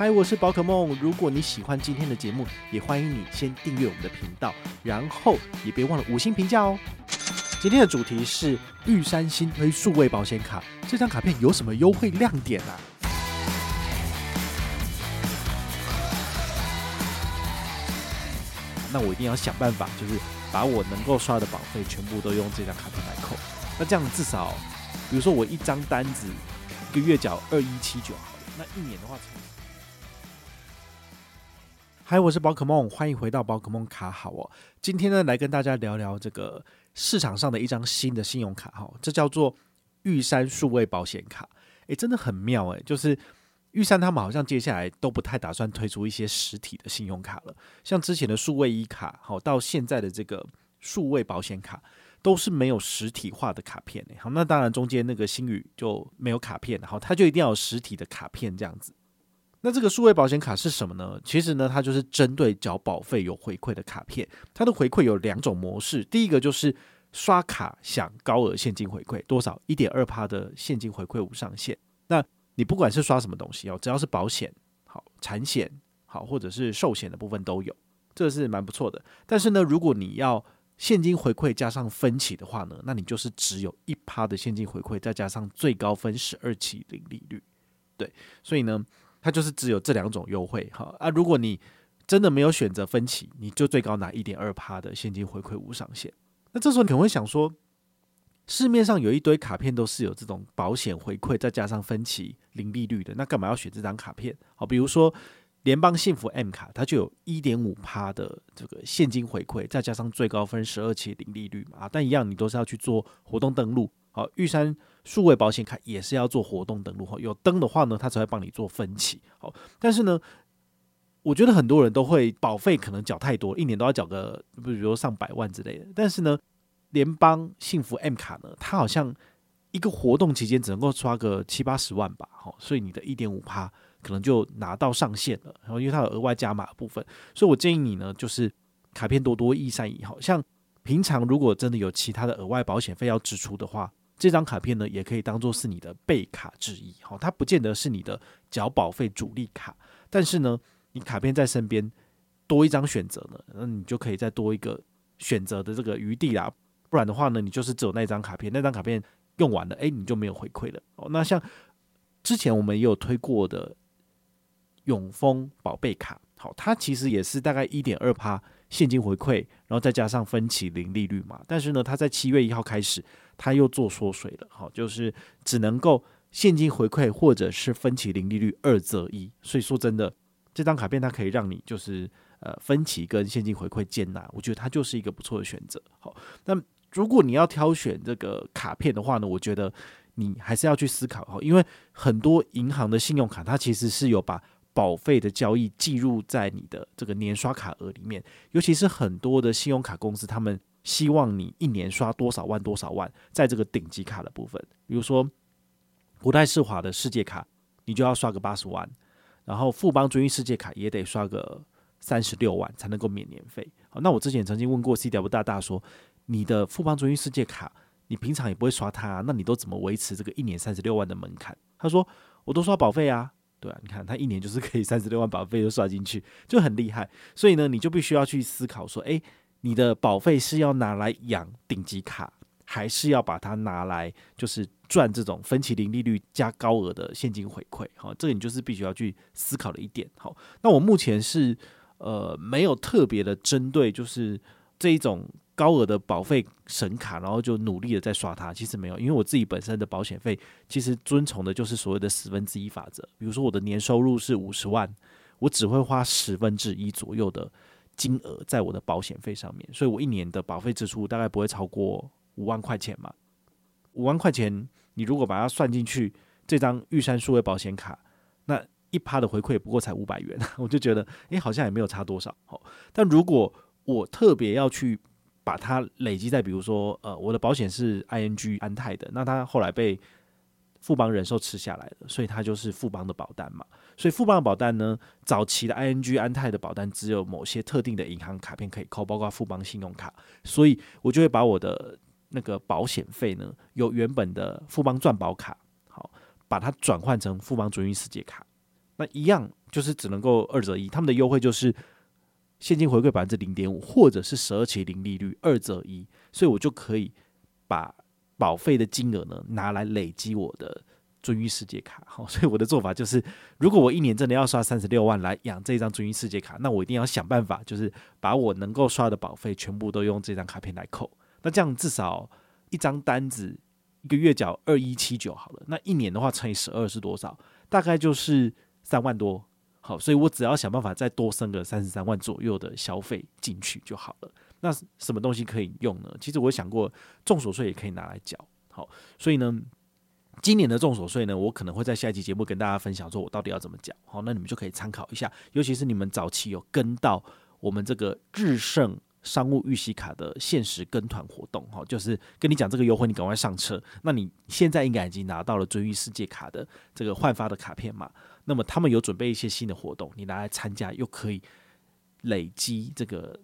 嗨，我是宝可梦。如果你喜欢今天的节目，也欢迎你先订阅我们的频道，然后也别忘了五星评价哦。今天的主题是玉山新推数位保险卡，这张卡片有什么优惠亮点啊？那我一定要想办法，就是把我能够刷的保费全部都用这张卡片来扣。那这样至少，比如说我一张单子一个月缴二一七九，那一年的话。嗨，我是宝可梦，欢迎回到宝可梦卡好哦。今天呢，来跟大家聊聊这个市场上的一张新的信用卡哈，这叫做玉山数位保险卡。诶，真的很妙诶，就是玉山他们好像接下来都不太打算推出一些实体的信用卡了，像之前的数位一卡，好到现在的这个数位保险卡，都是没有实体化的卡片。好，那当然中间那个星宇就没有卡片，好，它就一定要有实体的卡片这样子。那这个数位保险卡是什么呢？其实呢，它就是针对缴保费有回馈的卡片。它的回馈有两种模式，第一个就是刷卡享高额现金回馈，多少？一点二趴的现金回馈无上限。那你不管是刷什么东西哦，只要是保险、好产险、好或者是寿险的部分都有，这个是蛮不错的。但是呢，如果你要现金回馈加上分期的话呢，那你就是只有一趴的现金回馈，再加上最高分十二期零利率。对，所以呢。它就是只有这两种优惠哈啊！如果你真的没有选择分期，你就最高拿一点二趴的现金回馈无上限。那这时候你可能会想说，市面上有一堆卡片都是有这种保险回馈，再加上分期零利率的，那干嘛要选这张卡片？好，比如说联邦幸福 M 卡，它就有一点五趴的这个现金回馈，再加上最高分十二期零利率嘛啊！但一样，你都是要去做活动登录。好，玉山。数位保险卡也是要做活动登录哈，有登的话呢，它才会帮你做分期。好，但是呢，我觉得很多人都会保费可能缴太多，一年都要缴个，比如说上百万之类的。但是呢，联邦幸福 M 卡呢，它好像一个活动期间只能够刷个七八十万吧，好，所以你的一点五趴可能就拿到上限了。然后因为它有额外加码的部分，所以我建议你呢，就是卡片多多益善。好像平常如果真的有其他的额外保险费要支出的话。这张卡片呢，也可以当做是你的备卡之一，好，它不见得是你的缴保费主力卡，但是呢，你卡片在身边多一张选择呢，那你就可以再多一个选择的这个余地啦。不然的话呢，你就是只有那张卡片，那张卡片用完了，诶，你就没有回馈了。哦，那像之前我们也有推过的永丰宝贝卡，好，它其实也是大概一点二趴现金回馈，然后再加上分期零利率嘛，但是呢，它在七月一号开始。他又做缩水了，好，就是只能够现金回馈或者是分期零利率二择一，所以说真的，这张卡片它可以让你就是呃分期跟现金回馈兼拿，我觉得它就是一个不错的选择。好，那如果你要挑选这个卡片的话呢，我觉得你还是要去思考哈，因为很多银行的信用卡它其实是有把保费的交易记录在你的这个年刷卡额里面，尤其是很多的信用卡公司他们。希望你一年刷多少万多少万，在这个顶级卡的部分，比如说国泰世华的世界卡，你就要刷个八十万，然后富邦君悦世界卡也得刷个三十六万才能够免年费。好，那我之前曾经问过 CW 大大说，你的富邦君悦世界卡，你平常也不会刷它，那你都怎么维持这个一年三十六万的门槛？他说，我都刷保费啊，对啊，你看他一年就是可以三十六万保费都刷进去，就很厉害。所以呢，你就必须要去思考说，诶。你的保费是要拿来养顶级卡，还是要把它拿来就是赚这种分期零利率加高额的现金回馈？好，这个你就是必须要去思考的一点。好，那我目前是呃没有特别的针对就是这一种高额的保费神卡，然后就努力的在刷它。其实没有，因为我自己本身的保险费其实遵从的就是所谓的十分之一法则。比如说我的年收入是五十万，我只会花十分之一左右的。金额在我的保险费上面，所以我一年的保费支出大概不会超过五万块钱嘛。五万块钱，你如果把它算进去，这张玉山数位保险卡，那一趴的回馈不过才五百元，我就觉得，诶，好像也没有差多少。好，但如果我特别要去把它累积在，比如说，呃，我的保险是 ING 安泰的，那它后来被富邦人寿吃下来了，所以它就是富邦的保单嘛。所以富邦的保单呢，早期的 ING 安泰的保单只有某些特定的银行卡片可以扣，包括富邦信用卡，所以我就会把我的那个保险费呢，由原本的富邦钻保卡，好，把它转换成富邦准运世界卡。那一样就是只能够二折一，他们的优惠就是现金回馈百分之零点五，或者是十二期零利率二折一，所以我就可以把保费的金额呢拿来累积我的尊誉世界卡。好，所以我的做法就是，如果我一年真的要刷三十六万来养这张尊誉世界卡，那我一定要想办法，就是把我能够刷的保费全部都用这张卡片来扣。那这样至少一张单子一个月缴二一七九好了，那一年的话乘以十二是多少？大概就是。三万多，好，所以我只要想办法再多生个三十三万左右的消费进去就好了。那什么东西可以用呢？其实我想过，重所税也可以拿来缴。好，所以呢，今年的重所税呢，我可能会在下一期节目跟大家分享，说我到底要怎么缴。好，那你们就可以参考一下，尤其是你们早期有跟到我们这个日盛。商务预习卡的限时跟团活动，哈，就是跟你讲这个优惠，你赶快上车。那你现在应该已经拿到了尊誉世界卡的这个换发的卡片嘛？那么他们有准备一些新的活动，你拿来参加，又可以累积这个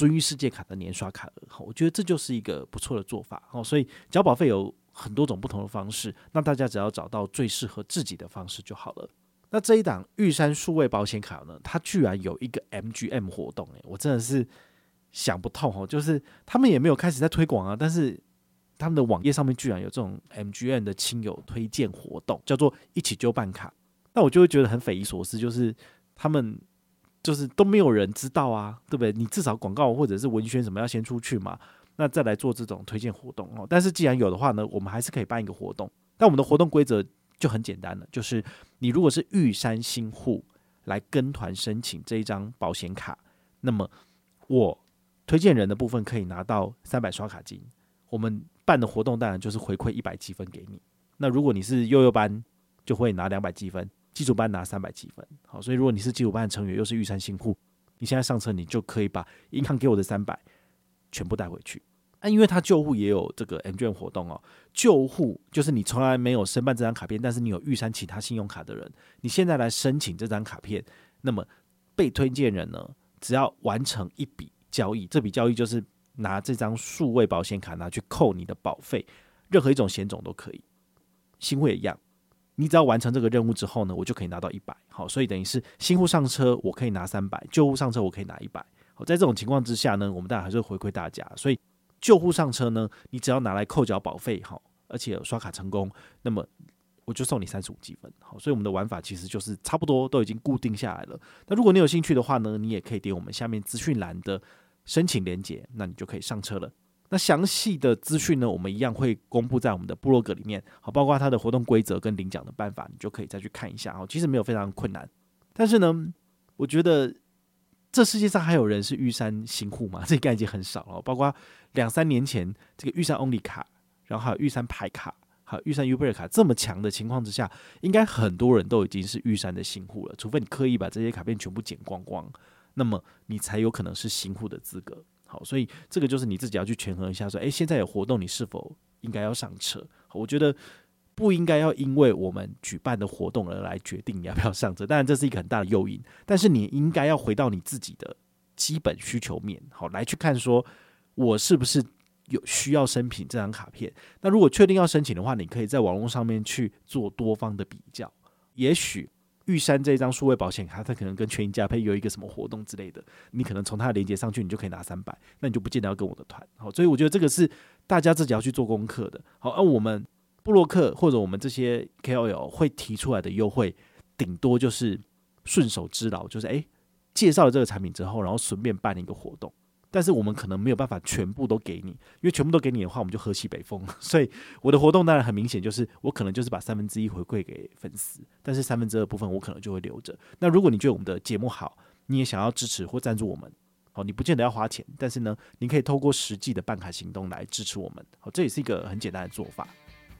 尊誉世界卡的年刷卡额。我觉得这就是一个不错的做法。哦，所以缴保费有很多种不同的方式，那大家只要找到最适合自己的方式就好了。那这一档玉山数位保险卡呢，它居然有一个 MGM 活动，诶，我真的是。想不通哦，就是他们也没有开始在推广啊，但是他们的网页上面居然有这种 MGM 的亲友推荐活动，叫做一起就办卡。那我就会觉得很匪夷所思，就是他们就是都没有人知道啊，对不对？你至少广告或者是文宣什么要先出去嘛，那再来做这种推荐活动哦。但是既然有的话呢，我们还是可以办一个活动。但我们的活动规则就很简单了，就是你如果是玉山新户来跟团申请这一张保险卡，那么我。推荐人的部分可以拿到三百刷卡金，我们办的活动当然就是回馈一百积分给你。那如果你是悠悠班，就会拿两百积分；基础班拿三百积分。好，所以如果你是基础班的成员，又是玉山新户，你现在上车，你就可以把银行给我的三百全部带回去。啊，因为他旧户也有这个 M 券活动哦。旧户就是你从来没有申办这张卡片，但是你有玉山其他信用卡的人，你现在来申请这张卡片，那么被推荐人呢，只要完成一笔。交易，这笔交易就是拿这张数位保险卡拿去扣你的保费，任何一种险种都可以。新户也一样，你只要完成这个任务之后呢，我就可以拿到一百。好，所以等于是新户上车我可以拿三百，旧户上车我可以拿一百。好，在这种情况之下呢，我们当然还是回馈大家。所以旧户上车呢，你只要拿来扣缴保费，好，而且刷卡成功，那么。我就送你三十五积分，好，所以我们的玩法其实就是差不多都已经固定下来了。那如果你有兴趣的话呢，你也可以点我们下面资讯栏的申请链接，那你就可以上车了。那详细的资讯呢，我们一样会公布在我们的部落格里面，好，包括它的活动规则跟领奖的办法，你就可以再去看一下。哦，其实没有非常困难，但是呢，我觉得这世界上还有人是玉山新户嘛，这个已经很少了。包括两三年前这个玉山 Only 卡，然后还有玉山牌卡。还有，玉山 U 卡这么强的情况之下，应该很多人都已经是玉山的新户了。除非你刻意把这些卡片全部剪光光，那么你才有可能是新户的资格。好，所以这个就是你自己要去权衡一下，说，诶，现在有活动，你是否应该要上车？我觉得不应该要因为我们举办的活动而来决定你要不要上车。当然，这是一个很大的诱因，但是你应该要回到你自己的基本需求面，好，来去看说，我是不是。有需要申请这张卡片，那如果确定要申请的话，你可以在网络上面去做多方的比较。也许玉山这一张数位保险卡，它可能跟全银嘉佩有一个什么活动之类的，你可能从它的连接上去，你就可以拿三百，那你就不见得要跟我的团。好，所以我觉得这个是大家自己要去做功课的。好，而我们布洛克或者我们这些 KOL 会提出来的优惠，顶多就是顺手之劳，就是诶、介绍了这个产品之后，然后顺便办了一个活动。但是我们可能没有办法全部都给你，因为全部都给你的话，我们就喝西北风。所以我的活动当然很明显，就是我可能就是把三分之一回馈给粉丝，但是三分之二部分我可能就会留着。那如果你觉得我们的节目好，你也想要支持或赞助我们，好，你不见得要花钱，但是呢，你可以透过实际的办卡行动来支持我们。好，这也是一个很简单的做法。